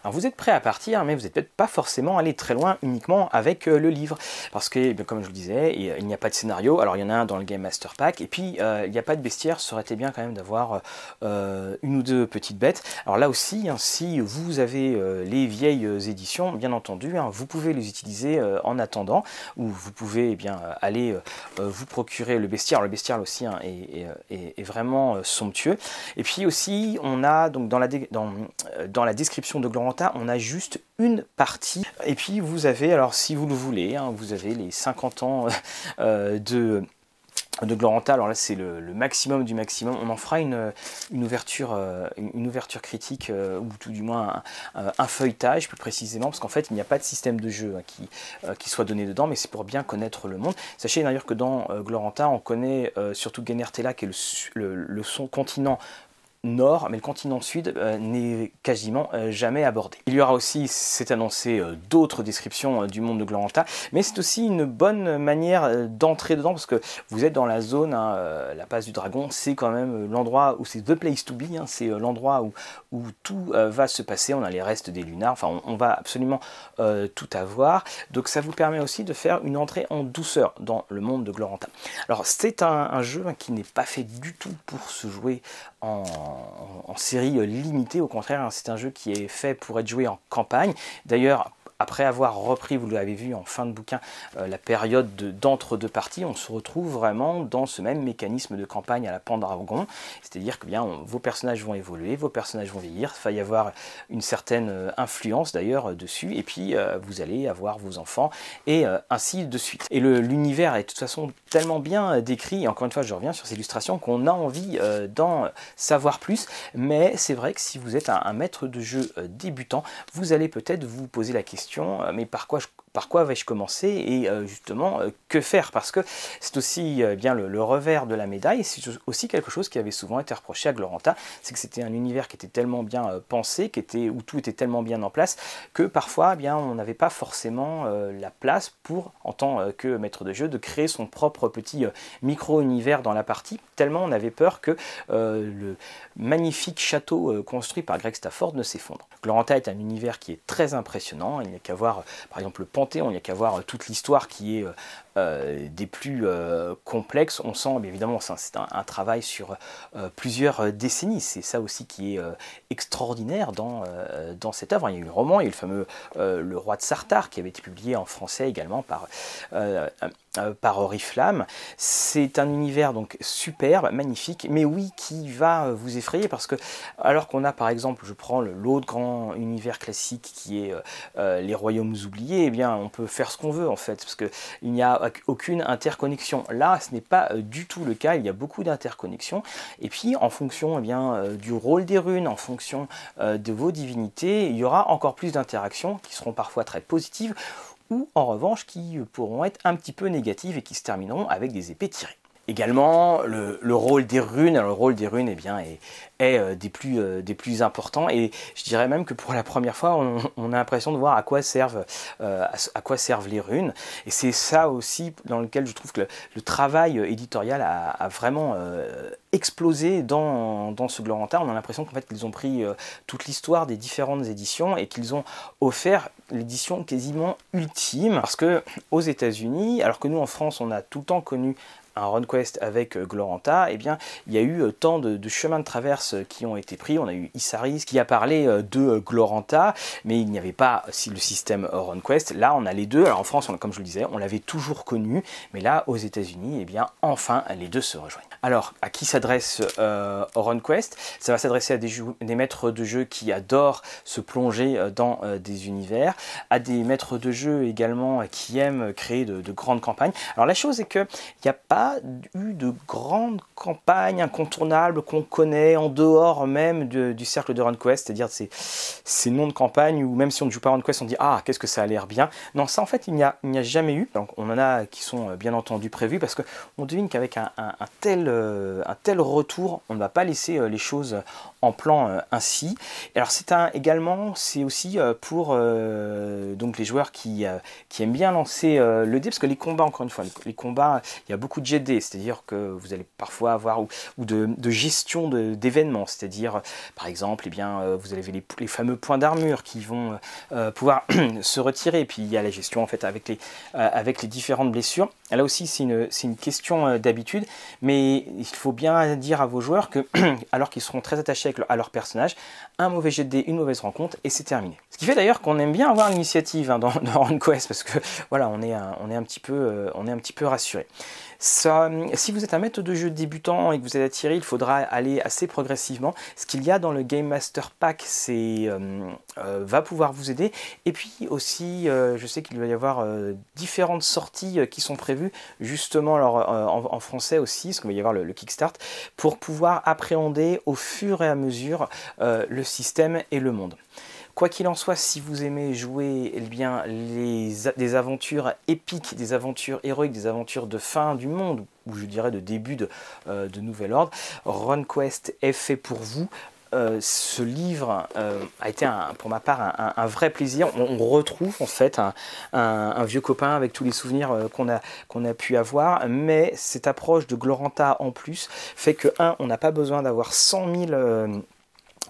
Alors vous êtes prêt à partir, mais vous n'êtes peut-être pas forcément allé très loin uniquement avec euh, le livre. Parce que, eh comme je vous le disais, il n'y a pas de scénario. Alors il y en a un dans le Game Master Pack, et puis euh, il n'y a pas de bestiaire. Ça aurait été bien quand même d'avoir euh, une ou deux petites bêtes. Alors là aussi, hein, si vous avez les vieilles éditions, bien entendu, hein, vous pouvez les utiliser en attendant, ou vous pouvez eh bien, aller vous procurer le bestiaire. le bestiaire aussi hein, est, vraiment somptueux. Et puis aussi, on a donc dans la, dans la description de Gland on a juste une partie. Et puis vous avez, alors si vous le voulez, hein, vous avez les 50 ans euh, de de Gloranta, alors là c'est le, maximum du maximum, on en fera une, ouverture, euh, une ouverture critique, euh, ou tout du moins un, feuilletage plus précisément, parce qu'en fait il n'y a pas de système de jeu hein, qui, soit donné dedans, mais c'est pour bien connaître le monde. Sachez d'ailleurs que dans Gloranta on connaît surtout Genertella qui est le son continent nord, mais le continent sud euh, n'est quasiment euh, jamais abordé. Il y aura aussi, c'est annoncé, euh, d'autres descriptions du monde de Gloranta, mais c'est aussi une bonne manière d'entrer dedans parce que vous êtes dans la zone, hein, la passe du dragon, c'est quand même l'endroit où c'est the place to be, hein, c'est l'endroit où, où tout va se passer. On a les restes des lunars, enfin on, va absolument tout avoir. Donc ça vous permet aussi de faire une entrée en douceur dans le monde de Gloranta. Alors c'est un, jeu hein, qui n'est pas fait du tout pour se jouer en, en, série limitée. Au contraire, hein, c'est un jeu qui est fait pour être joué en campagne. D'ailleurs, après avoir repris, vous l'avez vu en fin de bouquin, la période d'entre-deux parties, on se retrouve vraiment dans ce même mécanisme de campagne à la Pendragon, c'est-à-dire que bien vos personnages vont évoluer, vos personnages vont vieillir, il va y avoir une certaine influence d'ailleurs dessus, et puis vous allez avoir vos enfants, et ainsi de suite. Et l'univers est de toute façon tellement bien décrit, et encore une fois je reviens sur ces illustrations, qu'on a envie d'en savoir plus, mais c'est vrai que si vous êtes un, maître de jeu euh, débutant, vous allez peut-être vous poser la question, euh, mais par quoi je par quoi vais-je commencer et euh, justement que faire? Parce que c'est aussi bien le, revers de la médaille, c'est aussi quelque chose qui avait souvent été reproché à Gloranta, c'est que c'était un univers qui était tellement bien pensé, qui était, où tout était tellement bien en place, que parfois eh bien, on n'avait pas forcément la place pour, en tant que maître de jeu, de créer son propre petit micro-univers dans la partie, tellement on avait peur que le magnifique château construit par Greg Stafford ne s'effondre. Gloranta est un univers qui est très impressionnant. Il n'y a qu'à voir, par exemple, le Panthéon, il n'y a qu'à voir toute l'histoire qui est euh, des plus euh, complexes. On sent, bien évidemment, c'est un, travail sur euh, plusieurs décennies. C'est ça aussi qui est extraordinaire dans, dans cette œuvre. Il y a eu le roman, il y a eu le fameux Le Roi de Sartar qui avait été publié en français également par, par Oriflamme. C'est un univers donc superbe, magnifique, mais oui, qui va vous effrayer parce que, alors qu'on a par exemple, je prends l'autre grand univers classique qui est Les Royaumes oubliés, eh bien, on peut faire ce qu'on veut en fait, parce qu'il n'y a aucune interconnexion. Là, ce n'est pas euh, du tout le cas, il y a beaucoup d'interconnexions. Et puis, en fonction eh euh, du rôle des runes, en fonction euh, de vos divinités, il y aura encore plus d'interactions qui seront parfois très positives ou en revanche qui pourront être un petit peu négatives et qui se termineront avec des épées tirées. Également, le, rôle des runes, le rôle des runes eh bien, est, est des, plus, des plus importants et je dirais même que pour la première fois, on, a l'impression de voir à quoi servent, à, quoi servent les runes. Et c'est ça aussi dans lequel je trouve que le, travail éditorial a, vraiment explosé dans, dans ce Gloranta. On a l'impression qu'en fait, qu'ils ont pris toute l'histoire des différentes éditions et qu'ils ont offert l'édition quasiment ultime. Parce que aux États-Unis, alors que nous en France, on a tout le temps connu un RunQuest avec euh, Gloranta, eh bien, il y a eu euh, tant de, chemins de traverse euh, qui ont été pris. On a eu Issaris qui a parlé de Gloranta, mais il n'y avait pas le système RunQuest. Là, on a les deux. Alors en France, comme je le disais, on l'avait toujours connu, mais là, aux États-Unis, eh bien, enfin, les deux se rejoignent. Alors, à qui s'adresse euh, Ça va s'adresser à des, maîtres de jeu qui adorent se plonger dans des univers, à des maîtres de jeu également qui aiment créer de, de grandes campagnes. Alors la chose est qu'il n'y a pas eu de grandes campagnes incontournables qu'on connaît en dehors même du cercle de RunQuest, c'est-à-dire ces, ces noms de campagne où même si on ne joue pas RunQuest, on dit ah qu'est-ce que ça a l'air bien? Non, ça en fait il n'y a, jamais eu. On en a qui sont euh, bien entendu prévus parce qu'on devine qu'avec un, tel, euh, un tel retour, on ne va pas laisser euh, les choses en plan ainsi. alors c'est un également, c'est aussi pour donc les joueurs qui, qui aiment bien lancer le dé parce que les combats encore une fois, les combats, il y a beaucoup de c'est-à-dire que vous allez parfois avoir, ou, de, gestion d'événements, c'est-à-dire par exemple, eh bien, euh, vous avez les, fameux points d'armure qui vont euh, euh, pouvoir se retirer, puis il y a la gestion en fait avec les, avec les différentes blessures. Là aussi, c'est une, une, question d'habitude, mais il faut bien dire à vos joueurs que, alors qu'ils seront très attachés à leur personnage, un mauvais jet de une mauvaise rencontre, et c'est terminé. Ce qui fait d'ailleurs qu'on aime bien avoir l'initiative hein, dans, dans RunQuest, parce que voilà, on est un, on est un, petit, peu, on est un petit peu rassuré. Si vous êtes un maître de jeu débutant et que vous êtes attiré, il faudra aller assez progressivement. Ce qu'il y a dans le Game Master Pack, c'est euh, euh, va pouvoir vous aider. Et puis aussi, euh, je sais qu'il va y avoir différentes sorties qui sont prévues, justement alors, en, français aussi, parce qu'il va y avoir le, le, Kickstart, pour pouvoir appréhender au fur et à mesure le système et le monde. Quoi qu'il en soit, si vous aimez jouer eh bien, des aventures épiques, des aventures héroïques, des aventures de fin du monde, ou je dirais de début de, euh, Nouvel Ordre, RunQuest est fait pour vous. Euh, ce livre euh, a été pour ma part un, vrai plaisir. On, retrouve en fait un, vieux copain avec tous les souvenirs qu'on a, qu'on a pu avoir, mais cette approche de Gloranta en plus fait que, un, on n'a pas besoin d'avoir 100 000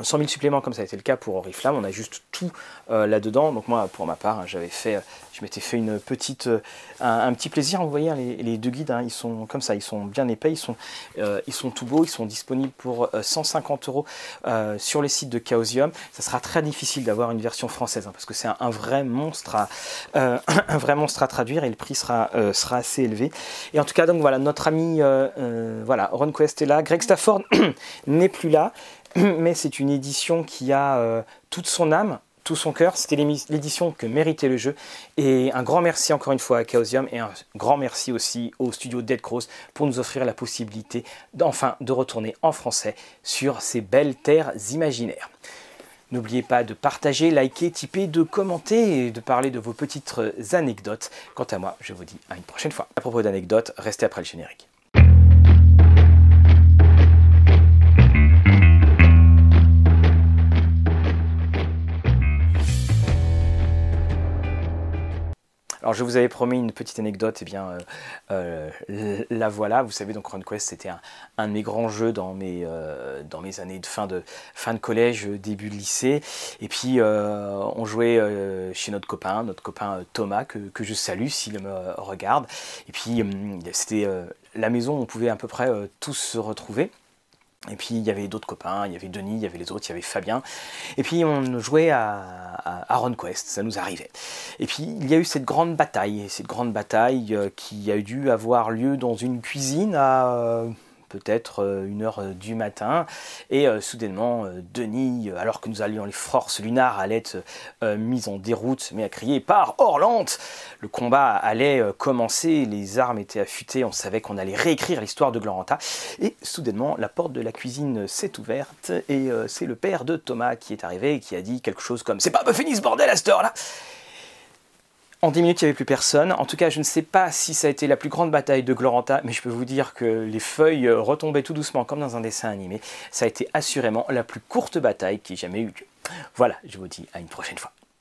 100 000 suppléments comme ça a été le cas pour Oriflamme, on a juste tout euh, là-dedans. Donc moi, pour ma part, hein, j'avais fait, je m'étais fait euh, un, petit plaisir. Vous voyez, hein, les, deux guides, hein, ils sont comme ça, ils sont bien épais, ils sont, euh, tout beaux, ils sont disponibles pour 150 euros sur les sites de Chaosium. Ça sera très difficile d'avoir une version française parce que c'est un, vrai monstre à, traduire et le prix sera, assez élevé. Et en tout cas, donc voilà, notre ami, voilà, est là, Greg Stafford n'est plus là. mais c'est une édition qui a euh, toute son âme, tout son cœur. C'était l'édition que méritait le jeu. Et un grand merci encore une fois à Chaosium et un grand merci aussi au studio Dead Cross pour nous offrir la possibilité d'enfin de retourner en français sur ces belles terres imaginaires. N'oubliez pas de partager, liker, typer, de commenter et de parler de vos petites anecdotes. Quant à moi, je vous dis à une prochaine fois. À propos d'anecdotes, restez après le générique. Alors je vous avais promis une petite anecdote, et eh bien euh, euh, la voilà. Vous savez donc RunQuest c'était un, de mes grands jeux dans mes, euh, dans mes années de fin, de fin de collège, début de lycée. Et puis on jouait chez notre copain, notre copain Thomas, que, que je salue s'il me regarde. Et puis c'était la maison où on pouvait à peu près tous se retrouver. Et puis il y avait d'autres copains, il y avait Denis, il y avait les autres, il y avait Fabien. Et puis on jouait à, à, ça nous arrivait. Et puis il y a eu cette grande bataille, cette grande bataille euh, qui a dû avoir lieu dans une cuisine à euh, peut-être euh, une heure euh, du matin, et euh, soudainement Denis, alors que nous allions les forces lunares, allait être mise en déroute, mais à crier par Orlante! Le combat allait commencer, les armes étaient affûtées, on savait qu'on allait réécrire l'histoire de Gloranta, et soudainement la porte de la cuisine s'est ouverte, et c'est le père de Thomas qui est arrivé et qui a dit quelque chose comme C'est pas fini ce bordel à cette heure-là en 10 minutes, il n'y avait plus personne. En tout cas, je ne sais pas si ça a été la plus grande bataille de Gloranta, mais je peux vous dire que les feuilles retombaient tout doucement comme dans un dessin animé. Ça a été assurément la plus courte bataille qui ait jamais eu lieu. Voilà, je vous dis à une prochaine fois.